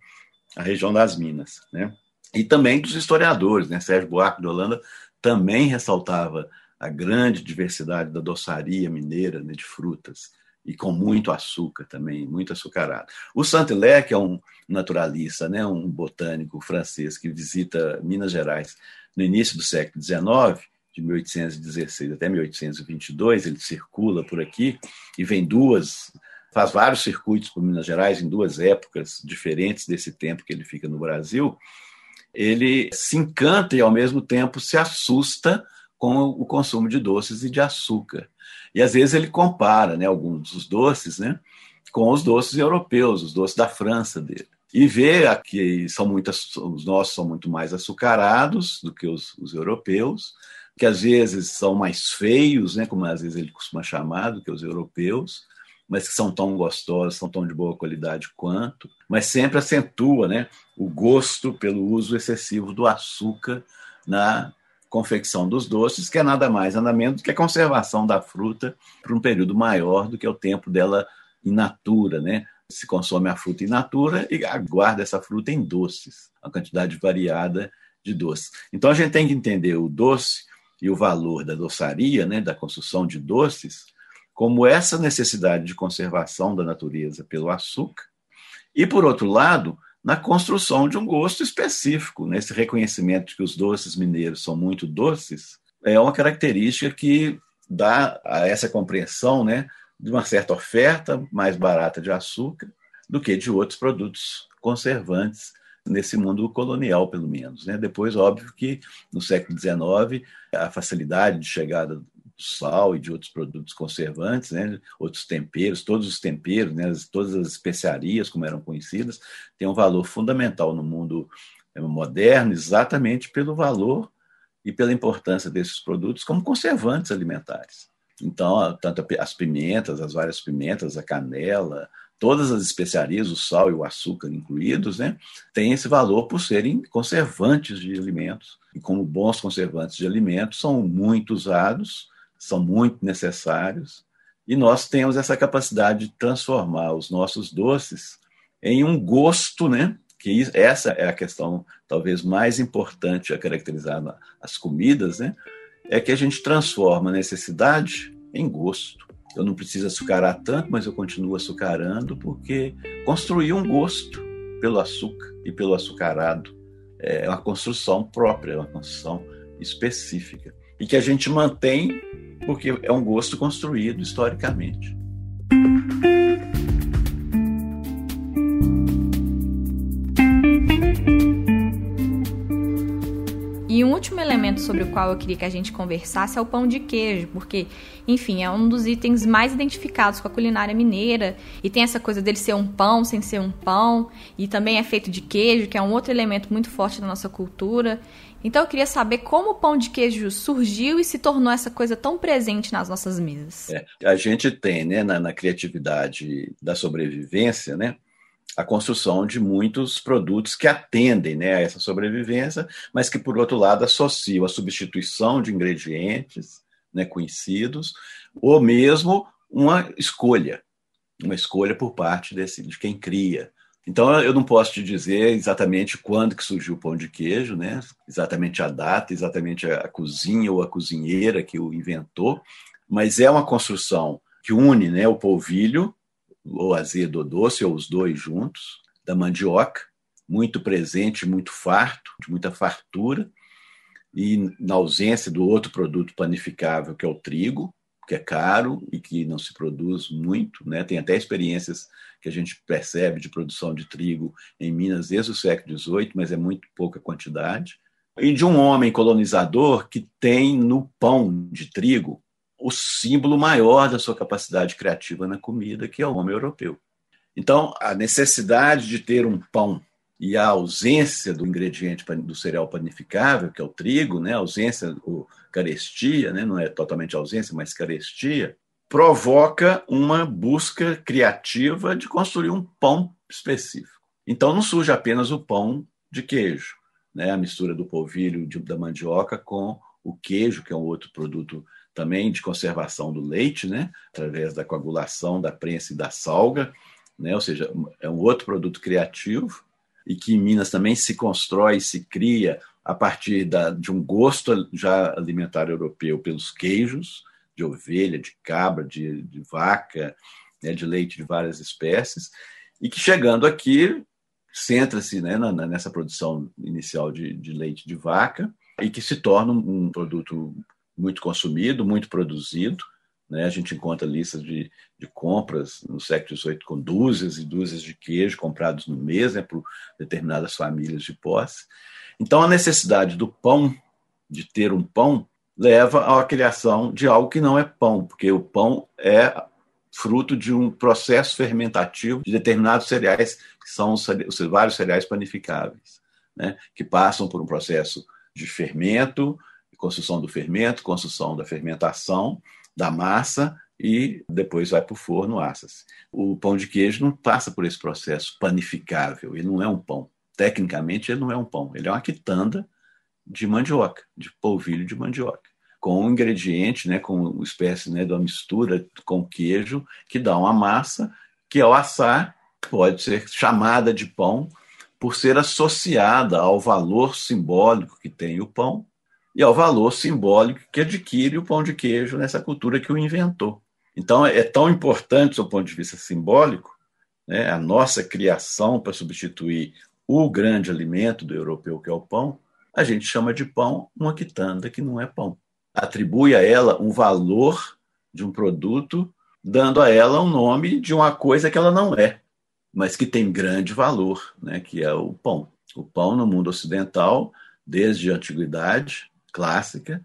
a região das Minas, né? E também dos historiadores, né? Sérgio Buarque de Holanda também ressaltava a grande diversidade da doçaria mineira né, de frutas e com muito açúcar também, muito açucarado. O Saint-Hilaire, que é um naturalista, né, um botânico francês que visita Minas Gerais no início do século XIX, de 1816 até 1822, ele circula por aqui e vem duas, faz vários circuitos por Minas Gerais em duas épocas diferentes desse tempo que ele fica no Brasil. Ele se encanta e ao mesmo tempo se assusta com o consumo de doces e de açúcar. E às vezes ele compara, né, alguns dos doces, né, com os doces europeus, os doces da França dele e vê que são muitas, os nossos são muito mais açucarados do que os, os europeus, que às vezes são mais feios, né, como às vezes ele costuma chamar, do que os europeus, mas que são tão gostosos, são tão de boa qualidade quanto, mas sempre acentua né, o gosto pelo uso excessivo do açúcar na confecção dos doces, que é nada mais, nada menos do que a conservação da fruta por um período maior do que o tempo dela in natura, né? Se consome a fruta in natura e aguarda essa fruta em doces, uma quantidade variada de doces. Então a gente tem que entender o doce e o valor da doçaria, né, da construção de doces, como essa necessidade de conservação da natureza pelo açúcar, e, por outro lado, na construção de um gosto específico, né, reconhecimento de que os doces mineiros são muito doces, é uma característica que dá a essa compreensão né, de uma certa oferta mais barata de açúcar, do que de outros produtos conservantes nesse mundo colonial, pelo menos. Né? Depois, óbvio que no século XIX, a facilidade de chegada sal e de outros produtos conservantes, né? outros temperos, todos os temperos, né? todas as especiarias, como eram conhecidas, têm um valor fundamental no mundo é, moderno, exatamente pelo valor e pela importância desses produtos como conservantes alimentares. Então, tanto as pimentas, as várias pimentas, a canela, todas as especiarias, o sal e o açúcar incluídos, né, têm esse valor por serem conservantes de alimentos. E como bons conservantes de alimentos, são muito usados, são muito necessários, e nós temos essa capacidade de transformar os nossos doces em um gosto, né? Que essa é a questão talvez mais importante a caracterizar as comidas, né? É que a gente transforma a necessidade em gosto eu não preciso açucarar tanto, mas eu continuo açucarando porque construí um gosto pelo açúcar e pelo açucarado. É uma construção própria, é uma construção específica. E que a gente mantém porque é um gosto construído historicamente. E um último elemento sobre o qual eu queria que a gente conversasse é o pão de queijo, porque, enfim, é um dos itens mais identificados com a culinária mineira e tem essa coisa dele ser um pão sem ser um pão, e também é feito de queijo, que é um outro elemento muito forte da nossa cultura. Então eu queria saber como o pão de queijo surgiu e se tornou essa coisa tão presente nas nossas mesas. É, a gente tem, né, na, na criatividade da sobrevivência, né, a construção de muitos produtos que atendem né, a essa sobrevivência, mas que, por outro lado, associam a substituição de ingredientes né, conhecidos, ou mesmo uma escolha, uma escolha por parte desse, de quem cria. Então, eu não posso te dizer exatamente quando que surgiu o pão de queijo, né? exatamente a data, exatamente a cozinha ou a cozinheira que o inventou, mas é uma construção que une né, o polvilho ou azedo ou doce, ou os dois juntos, da mandioca, muito presente, muito farto, de muita fartura, e na ausência do outro produto panificável, que é o trigo, que é caro e que não se produz muito, né? Tem até experiências que a gente percebe de produção de trigo em Minas desde o século XVIII, mas é muito pouca quantidade. E de um homem colonizador que tem no pão de trigo o símbolo maior da sua capacidade criativa na comida, que é o homem europeu. Então, a necessidade de ter um pão e a ausência do ingrediente do cereal panificável, que é o trigo, né, a ausência, o carestia, né, não é totalmente ausência, mas carestia, provoca uma busca criativa de construir um pão específico. Então, não surge apenas o pão de queijo, né, a mistura do polvilho da mandioca com o queijo, que é um outro produto também de conservação do leite, né, através da coagulação da prensa e da salga, né, ou seja, é um outro produto criativo e que em Minas também se constrói, se cria a partir da, de um gosto já alimentar europeu pelos queijos de ovelha, de cabra, de, de vaca, né, de leite de várias espécies, e que chegando aqui centra-se né, nessa produção inicial de, de leite de vaca e que se torna um produto muito consumido, muito produzido. Né? A gente encontra listas de, de compras no século XVIII com dúzias e dúzias de queijo comprados no mês né, por determinadas famílias de posse. Então, a necessidade do pão, de ter um pão, leva à criação de algo que não é pão, porque o pão é fruto de um processo fermentativo de determinados cereais, que são os, vários cereais panificáveis, né, que passam por um processo de fermento, construção do fermento, construção da fermentação da massa e depois vai para o forno, assa-se. O pão de queijo não passa por esse processo panificável, ele não é um pão. Tecnicamente, ele não é um pão, ele é uma quitanda de mandioca, de polvilho de mandioca, com um ingrediente, né, com uma espécie né, de uma mistura com queijo que dá uma massa que, ao assar, pode ser chamada de pão por ser associada ao valor simbólico que tem o pão e ao valor simbólico que adquire o pão de queijo nessa cultura que o inventou. Então, é tão importante, do ponto de vista simbólico, né, a nossa criação para substituir o grande alimento do europeu, que é o pão, a gente chama de pão uma quitanda que não é pão. Atribui a ela um valor de um produto, dando a ela um nome de uma coisa que ela não é. mas que tem grande valor, né, que é o pão. O pão no mundo ocidental, desde a antiguidade clássica,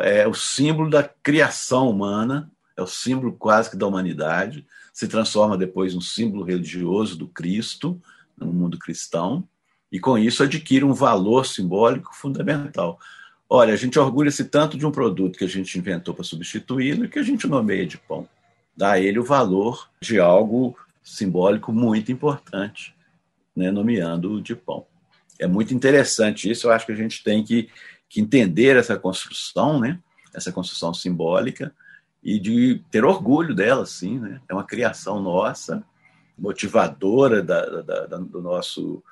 é o símbolo da criação humana, é o símbolo quase que da humanidade, se transforma depois num símbolo religioso do Cristo, no mundo cristão, e com isso adquire um valor simbólico fundamental. Olha, a gente orgulha-se tanto de um produto que a gente inventou para substituí-lo que a gente nomeia de pão. Dá a ele o valor de algo simbólico muito importante, né, nomeando de pão. É muito interessante isso, eu acho que a gente tem que, que entender essa construção, né, essa construção simbólica, e de ter orgulho dela, sim. Né? É uma criação nossa, motivadora da, da, da, do, nosso,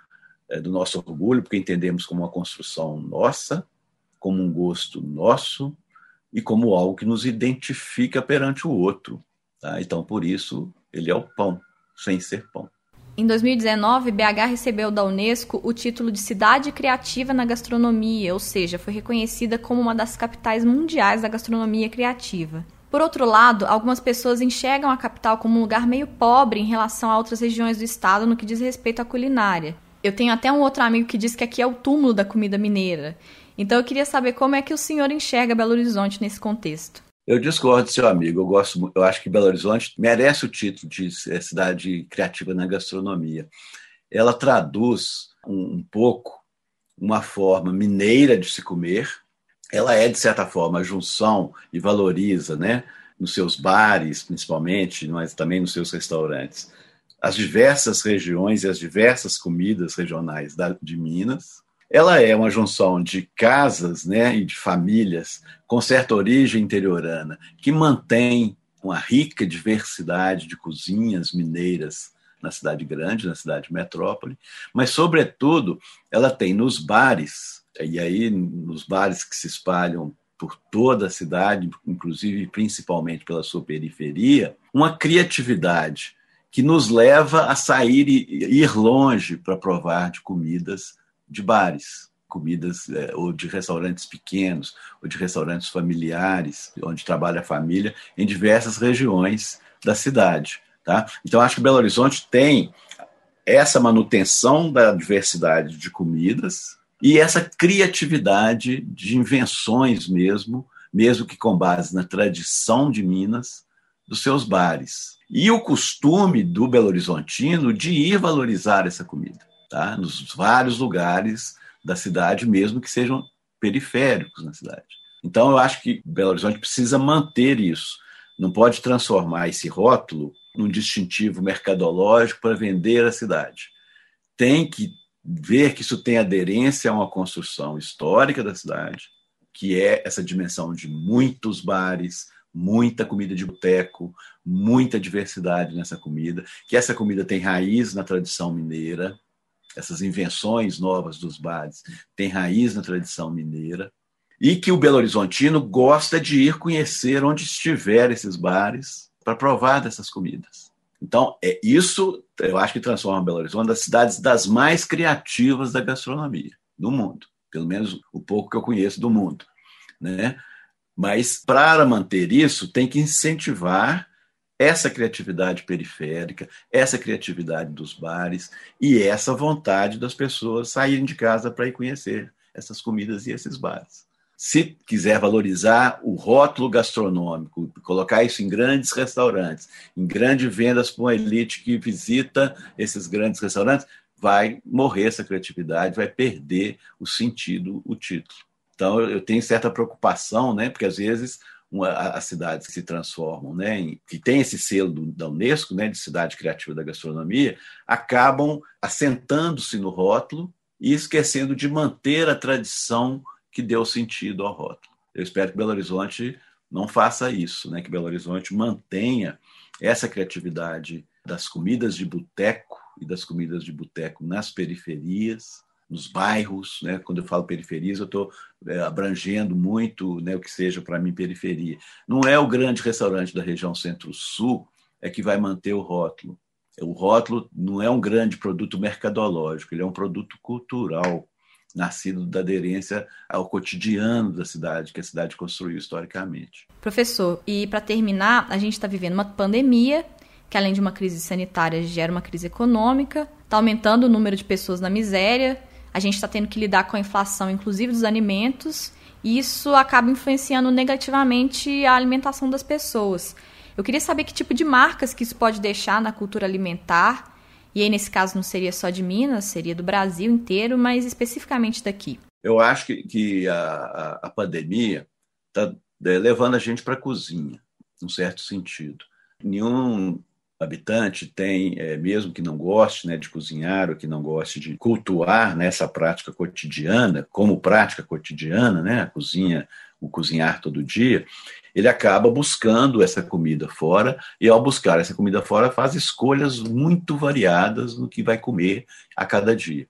é, do nosso orgulho, porque entendemos como uma construção nossa, como um gosto nosso e como algo que nos identifica perante o outro. Tá? Então, por isso, ele é o pão, sem ser pão. Em 2019, BH recebeu da Unesco o título de Cidade Criativa na Gastronomia, ou seja, foi reconhecida como uma das capitais mundiais da gastronomia criativa. Por outro lado, algumas pessoas enxergam a capital como um lugar meio pobre em relação a outras regiões do estado no que diz respeito à culinária. Eu tenho até um outro amigo que diz que aqui é o túmulo da comida mineira. Então eu queria saber como é que o senhor enxerga Belo Horizonte nesse contexto. Eu discordo, seu amigo. Eu gosto, eu acho que Belo Horizonte merece o título de cidade criativa na gastronomia. Ela traduz um, um pouco uma forma mineira de se comer. Ela é de certa forma a junção e valoriza, né, nos seus bares, principalmente, mas também nos seus restaurantes, as diversas regiões e as diversas comidas regionais da, de Minas. Ela é uma junção de casas né, e de famílias com certa origem interiorana, que mantém uma rica diversidade de cozinhas mineiras na cidade grande, na cidade metrópole, mas, sobretudo, ela tem nos bares, e aí nos bares que se espalham por toda a cidade, inclusive principalmente pela sua periferia, uma criatividade que nos leva a sair e ir longe para provar de comidas de bares, comidas é, ou de restaurantes pequenos ou de restaurantes familiares, onde trabalha a família em diversas regiões da cidade. Tá? Então, acho que Belo Horizonte tem essa manutenção da diversidade de comidas e essa criatividade de invenções mesmo, mesmo que com base na tradição de Minas, dos seus bares. E o costume do Belo Horizontino de ir valorizar essa comida tá? nos vários lugares da cidade, mesmo que sejam periféricos na cidade. Então, eu acho que Belo Horizonte precisa manter isso. Não pode transformar esse rótulo num distintivo mercadológico para vender a cidade. Tem que ver que isso tem aderência a uma construção histórica da cidade, que é essa dimensão de muitos bares, muita comida de boteco, muita diversidade nessa comida, que essa comida tem raiz na tradição mineira, essas invenções novas dos bares, têm raiz na tradição mineira, e que o Belo Horizontino gosta de ir conhecer onde estiver esses bares para provar dessas comidas. Então, é isso, eu acho que transforma Belo Horizonte das cidades das mais criativas da gastronomia do mundo, pelo menos o pouco que eu conheço do mundo, né? Mas para manter isso, tem que incentivar essa criatividade periférica, essa criatividade dos bares e essa vontade das pessoas saírem de casa para ir conhecer essas comidas e esses bares. Se quiser valorizar o rótulo gastronômico, colocar isso em grandes restaurantes, em grandes vendas para uma elite que visita esses grandes restaurantes, vai morrer essa criatividade, vai perder o sentido, o título. Então, eu tenho certa preocupação, né, porque às vezes uma, as cidades que se transformam, né, que tem esse selo do, da Unesco, né, de cidade criativa da gastronomia, acabam assentando-se no rótulo e esquecendo de manter a tradição que deu sentido ao rótulo. Eu espero que Belo Horizonte não faça isso, né, que Belo Horizonte mantenha essa criatividade das comidas de boteco e das comidas de boteco nas periferias, nos bairros, né? quando eu falo periferias, eu estou é, abrangendo muito né, o que seja para mim periferia. Não é o grande restaurante da região centro-sul é que vai manter o rótulo. O rótulo não é um grande produto mercadológico, ele é um produto cultural, nascido da aderência ao cotidiano da cidade, que a cidade construiu historicamente. Professor, e para terminar, a gente está vivendo uma pandemia que além de uma crise sanitária gera uma crise econômica, está aumentando o número de pessoas na miséria, a gente está tendo que lidar com a inflação, inclusive dos alimentos, e isso acaba influenciando negativamente a alimentação das pessoas. Eu queria saber que tipo de marcas que isso pode deixar na cultura alimentar, e aí nesse caso não seria só de Minas, seria do Brasil inteiro, mas especificamente daqui. Eu acho que, que a, a, pandemia está é, levando a gente para a cozinha, num certo sentido. Nenhum habitante tem, é, mesmo que não goste né, de cozinhar ou que não goste de cultuar nessa né, prática cotidiana, como prática cotidiana, né, a cozinha, o cozinhar todo dia, ele acaba buscando essa comida fora e, ao buscar essa comida fora, faz escolhas muito variadas no que vai comer a cada dia.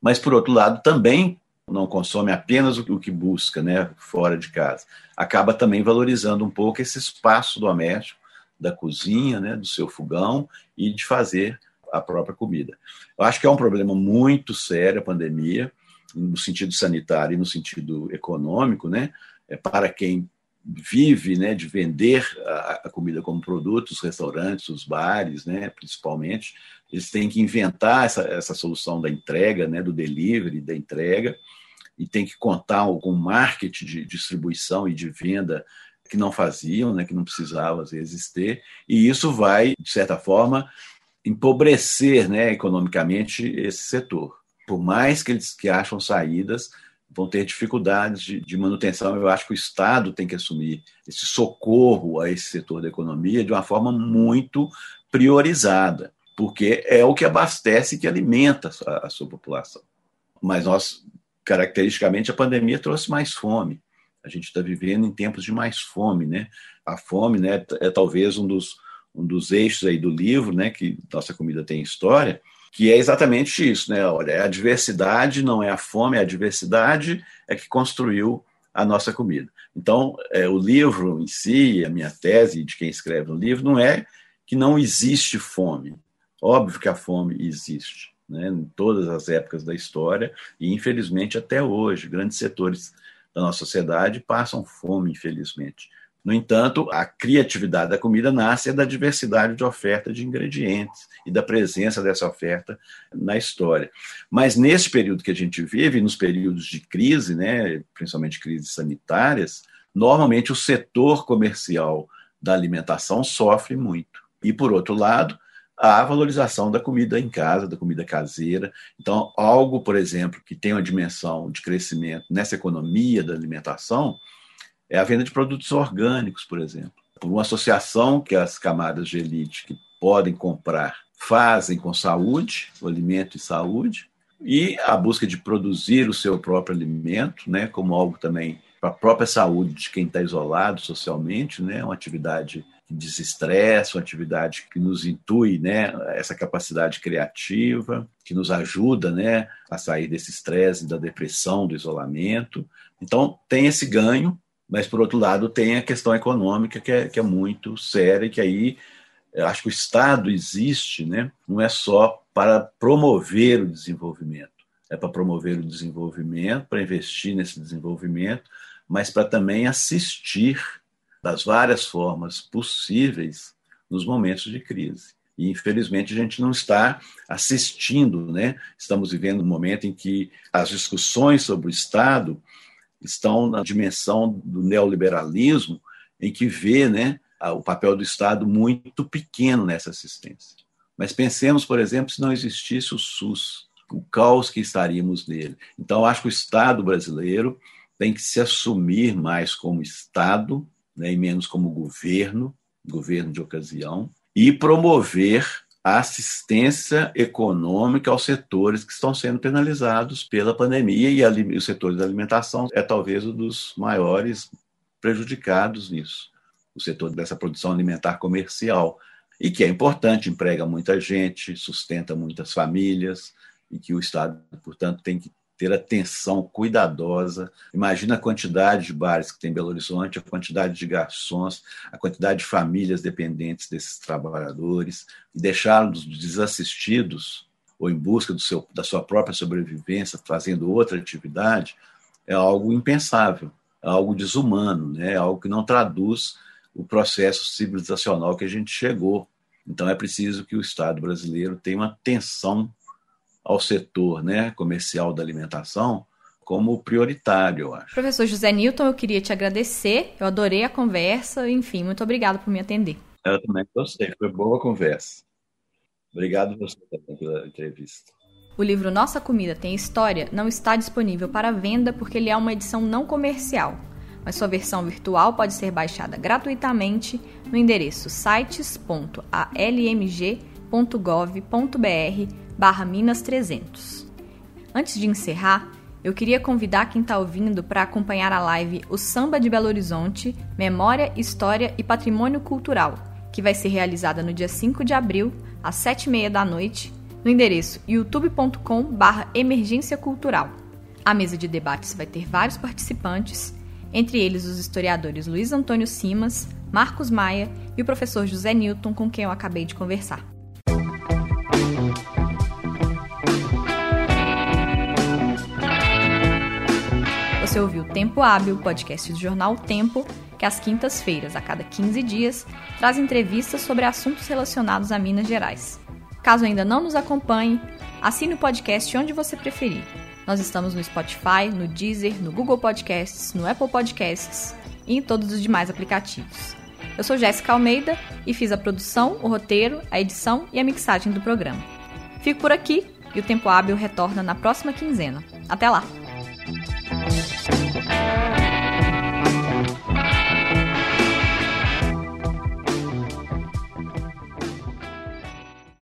Mas, por outro lado, também não consome apenas o que busca né, fora de casa, acaba também valorizando um pouco esse espaço doméstico da cozinha, né, do seu fogão e de fazer a própria comida. Eu acho que é um problema muito sério a pandemia, no sentido sanitário e no sentido econômico, né, é para quem vive né, de vender a, a, comida como produto, os restaurantes, os bares, né, principalmente, eles têm que inventar essa, essa solução da entrega, né, do delivery, da entrega, e tem que contar com marketing de distribuição e de venda que não faziam, né, que não precisavam às vezes ter, e isso vai, de certa forma, empobrecer né, economicamente esse setor. Por mais que eles que acham saídas, vão ter dificuldades de, de, manutenção. Eu acho que o Estado tem que assumir esse socorro a esse setor da economia de uma forma muito priorizada, porque é o que abastece e que alimenta a, a sua população. Mas nós, caracteristicamente, a pandemia trouxe mais fome. A gente está vivendo em tempos de mais fome, né? A fome, né, é talvez um dos um dos eixos aí do livro, né, que nossa comida tem história, que é exatamente isso, né? Olha, é a diversidade não é a fome, é a diversidade é que construiu a nossa comida. Então, é, o livro em si, a minha tese de quem escreve o livro, não é que não existe fome. Óbvio que a fome existe, né? em todas as épocas da história, e infelizmente até hoje, grandes setores da nossa sociedade passam fome, infelizmente. No entanto, a criatividade da comida nasce da diversidade de oferta de ingredientes e da presença dessa oferta na história. Mas nesse período que a gente vive, nos períodos de crise, né, principalmente crises sanitárias, normalmente o setor comercial da alimentação sofre muito. E, por outro lado, a valorização da comida em casa, da comida caseira. Então, algo, por exemplo, que tem uma dimensão de crescimento nessa economia da alimentação é a venda de produtos orgânicos, por exemplo. Por uma associação que as camadas de elite que podem comprar fazem com saúde, o alimento e saúde, e a busca de produzir o seu próprio alimento, né, como algo também para a própria saúde de quem está isolado socialmente, né, uma atividade que uma atividade que nos intui né, essa capacidade criativa, que nos ajuda né, a sair desse estresse, da depressão, do isolamento. Então, tem esse ganho, mas, por outro lado, tem a questão econômica, que é, que é muito séria, que aí acho que o Estado existe, né, não é só para promover o desenvolvimento, é para promover o desenvolvimento, para investir nesse desenvolvimento, mas para também assistir das várias formas possíveis nos momentos de crise. E, infelizmente, a gente não está assistindo, né? Estamos vivendo um momento em que as discussões sobre o Estado estão na dimensão do neoliberalismo, em que vê né, o papel do Estado muito pequeno nessa assistência. Mas pensemos, por exemplo, se não existisse o SUS, o caos que estaríamos nele. Então, acho que o Estado brasileiro tem que se assumir mais como Estado né, e menos como governo, governo de ocasião, e promover a assistência econômica aos setores que estão sendo penalizados pela pandemia e, o setor da alimentação é talvez um dos maiores prejudicados nisso. O setor dessa produção alimentar comercial, e que é importante, emprega muita gente, sustenta muitas famílias, e que o Estado, portanto, tem que ter atenção cuidadosa. Imagina a quantidade de bares que tem em Belo Horizonte, a quantidade de garçons, a quantidade de famílias dependentes desses trabalhadores, e deixá-los desassistidos ou em busca seu, da sua própria sobrevivência, fazendo outra atividade, é algo impensável, é algo desumano, né? é algo que não traduz o processo civilizacional que a gente chegou. Então é preciso que o Estado brasileiro tenha uma atenção ao setor né, comercial da alimentação como prioritário, eu acho. Professor José Newton, eu queria te agradecer, eu adorei a conversa, enfim, muito obrigado por me atender. Eu também gostei, foi boa conversa. Obrigado a você também pela entrevista. O livro Nossa Comida Tem História não está disponível para venda porque ele é uma edição não comercial, mas sua versão virtual pode ser baixada gratuitamente no endereço sites.almg.gov.br barra Minas 300. Antes de encerrar, eu queria convidar quem está ouvindo para acompanhar a live O Samba de Belo Horizonte, Memória, História e Patrimônio Cultural, que vai ser realizada no dia 5 de abril, às 7h30 da noite, no endereço youtube.com/barra emergência cultural. A mesa de debates vai ter vários participantes, entre eles os historiadores Luiz Antônio Simas, Marcos Maia e o professor José Newton, com quem eu acabei de conversar. Você ouviu Tempo Hábil, podcast do jornal Tempo, que às quintas-feiras, a cada 15 dias, traz entrevistas sobre assuntos relacionados a Minas Gerais. Caso ainda não nos acompanhe, assine o podcast onde você preferir. Nós estamos no Spotify, no Deezer, no Google Podcasts, no Apple Podcasts e em todos os demais aplicativos. Eu sou Jéssica Almeida e fiz a produção, o roteiro, a edição e a mixagem do programa. Fico por aqui e o Tempo Hábil retorna na próxima quinzena. Até lá! Thank you.